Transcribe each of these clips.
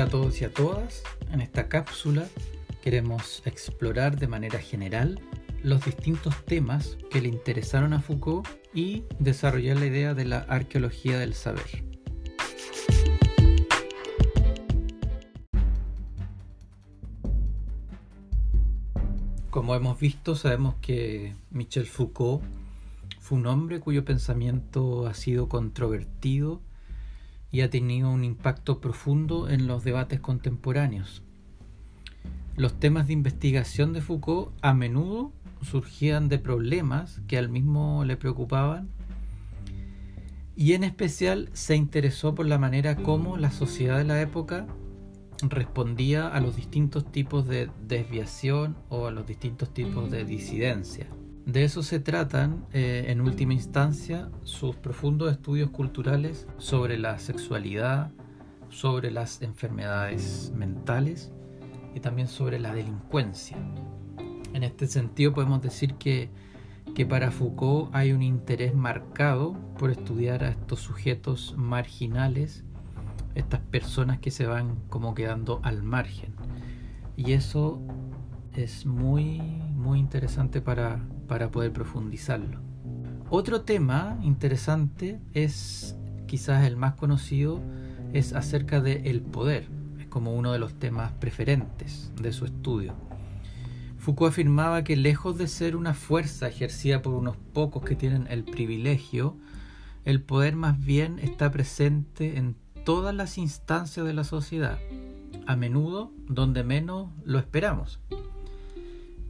Hola a todos y a todas. En esta cápsula queremos explorar de manera general los distintos temas que le interesaron a Foucault y desarrollar la idea de la arqueología del saber. Como hemos visto, sabemos que Michel Foucault fue un hombre cuyo pensamiento ha sido controvertido y ha tenido un impacto profundo en los debates contemporáneos. Los temas de investigación de Foucault a menudo surgían de problemas que al mismo le preocupaban y en especial se interesó por la manera como la sociedad de la época respondía a los distintos tipos de desviación o a los distintos tipos de disidencia. De eso se tratan, eh, en última instancia, sus profundos estudios culturales sobre la sexualidad, sobre las enfermedades mentales y también sobre la delincuencia. En este sentido podemos decir que, que para Foucault hay un interés marcado por estudiar a estos sujetos marginales, estas personas que se van como quedando al margen. Y eso es muy, muy interesante para, para poder profundizarlo. Otro tema interesante es, quizás el más conocido, es acerca del el poder. Es como uno de los temas preferentes de su estudio. Foucault afirmaba que lejos de ser una fuerza ejercida por unos pocos que tienen el privilegio, el poder más bien está presente en todas las instancias de la sociedad, a menudo donde menos lo esperamos.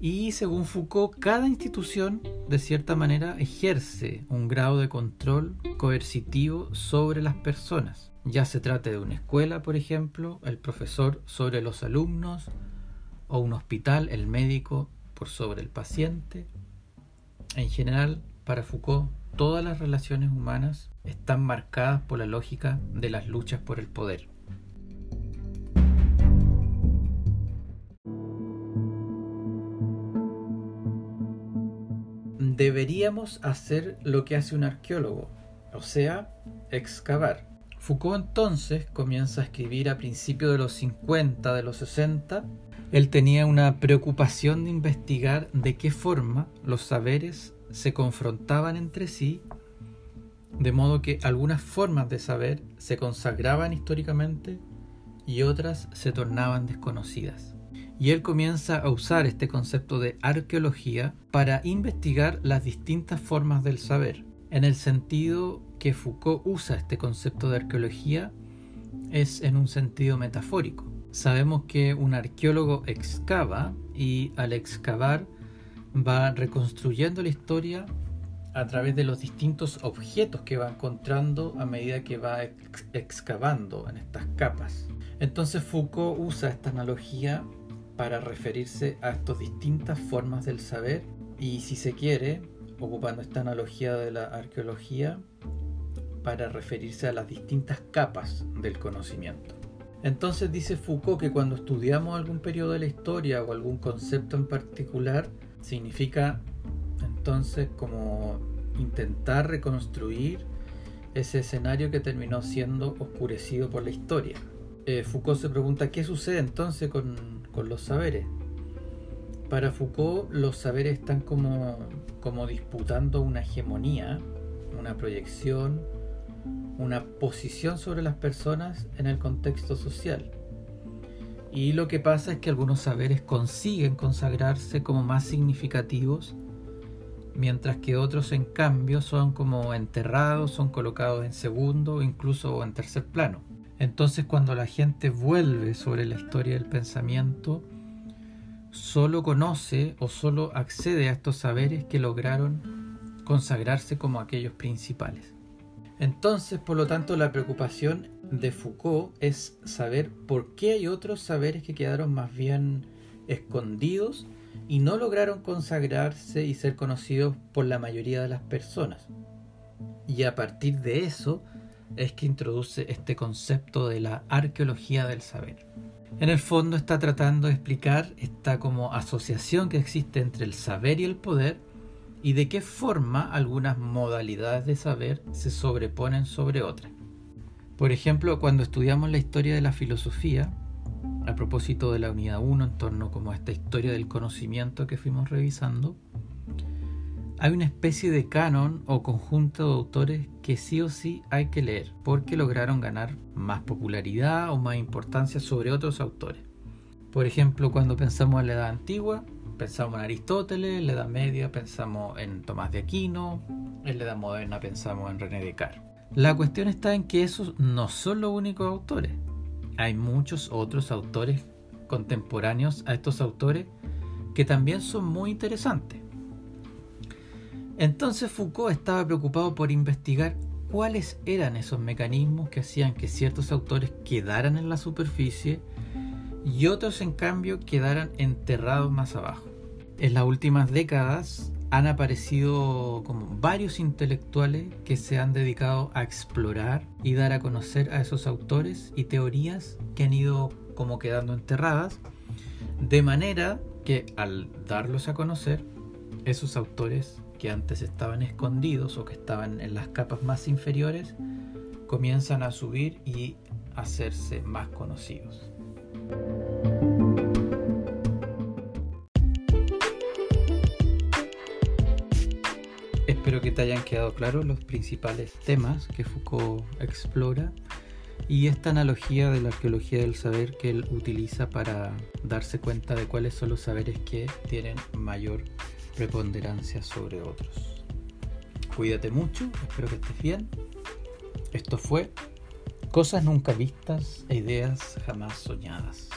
Y según Foucault, cada institución de cierta manera ejerce un grado de control coercitivo sobre las personas. Ya se trate de una escuela, por ejemplo, el profesor sobre los alumnos, o un hospital, el médico por sobre el paciente. En general, para Foucault, todas las relaciones humanas están marcadas por la lógica de las luchas por el poder. Deberíamos hacer lo que hace un arqueólogo, o sea, excavar. Foucault entonces comienza a escribir a principios de los 50, de los 60. Él tenía una preocupación de investigar de qué forma los saberes se confrontaban entre sí, de modo que algunas formas de saber se consagraban históricamente y otras se tornaban desconocidas y él comienza a usar este concepto de arqueología para investigar las distintas formas del saber. En el sentido que Foucault usa este concepto de arqueología es en un sentido metafórico. Sabemos que un arqueólogo excava y al excavar va reconstruyendo la historia a través de los distintos objetos que va encontrando a medida que va excavando en estas capas. Entonces Foucault usa esta analogía para referirse a estas distintas formas del saber y si se quiere, ocupando esta analogía de la arqueología, para referirse a las distintas capas del conocimiento. Entonces dice Foucault que cuando estudiamos algún periodo de la historia o algún concepto en particular, significa entonces como intentar reconstruir ese escenario que terminó siendo oscurecido por la historia. Eh, Foucault se pregunta qué sucede entonces con con los saberes. Para Foucault los saberes están como, como disputando una hegemonía, una proyección, una posición sobre las personas en el contexto social. Y lo que pasa es que algunos saberes consiguen consagrarse como más significativos, mientras que otros en cambio son como enterrados, son colocados en segundo o incluso en tercer plano. Entonces cuando la gente vuelve sobre la historia del pensamiento, solo conoce o solo accede a estos saberes que lograron consagrarse como aquellos principales. Entonces, por lo tanto, la preocupación de Foucault es saber por qué hay otros saberes que quedaron más bien escondidos y no lograron consagrarse y ser conocidos por la mayoría de las personas. Y a partir de eso, es que introduce este concepto de la arqueología del saber. En el fondo está tratando de explicar esta como asociación que existe entre el saber y el poder y de qué forma algunas modalidades de saber se sobreponen sobre otras. Por ejemplo, cuando estudiamos la historia de la filosofía, a propósito de la unidad 1 en torno como a esta historia del conocimiento que fuimos revisando, hay una especie de canon o conjunto de autores que sí o sí hay que leer porque lograron ganar más popularidad o más importancia sobre otros autores. Por ejemplo, cuando pensamos en la Edad Antigua, pensamos en Aristóteles, en la Edad Media pensamos en Tomás de Aquino, en la Edad Moderna pensamos en René Descartes. La cuestión está en que esos no son los únicos autores. Hay muchos otros autores contemporáneos a estos autores que también son muy interesantes. Entonces Foucault estaba preocupado por investigar cuáles eran esos mecanismos que hacían que ciertos autores quedaran en la superficie y otros en cambio quedaran enterrados más abajo. En las últimas décadas han aparecido como varios intelectuales que se han dedicado a explorar y dar a conocer a esos autores y teorías que han ido como quedando enterradas, de manera que al darlos a conocer, esos autores que antes estaban escondidos o que estaban en las capas más inferiores comienzan a subir y hacerse más conocidos. Espero que te hayan quedado claros los principales temas que Foucault explora y esta analogía de la arqueología del saber que él utiliza para darse cuenta de cuáles son los saberes que tienen mayor preponderancia sobre otros. Cuídate mucho, espero que estés bien. Esto fue Cosas nunca vistas e ideas jamás soñadas.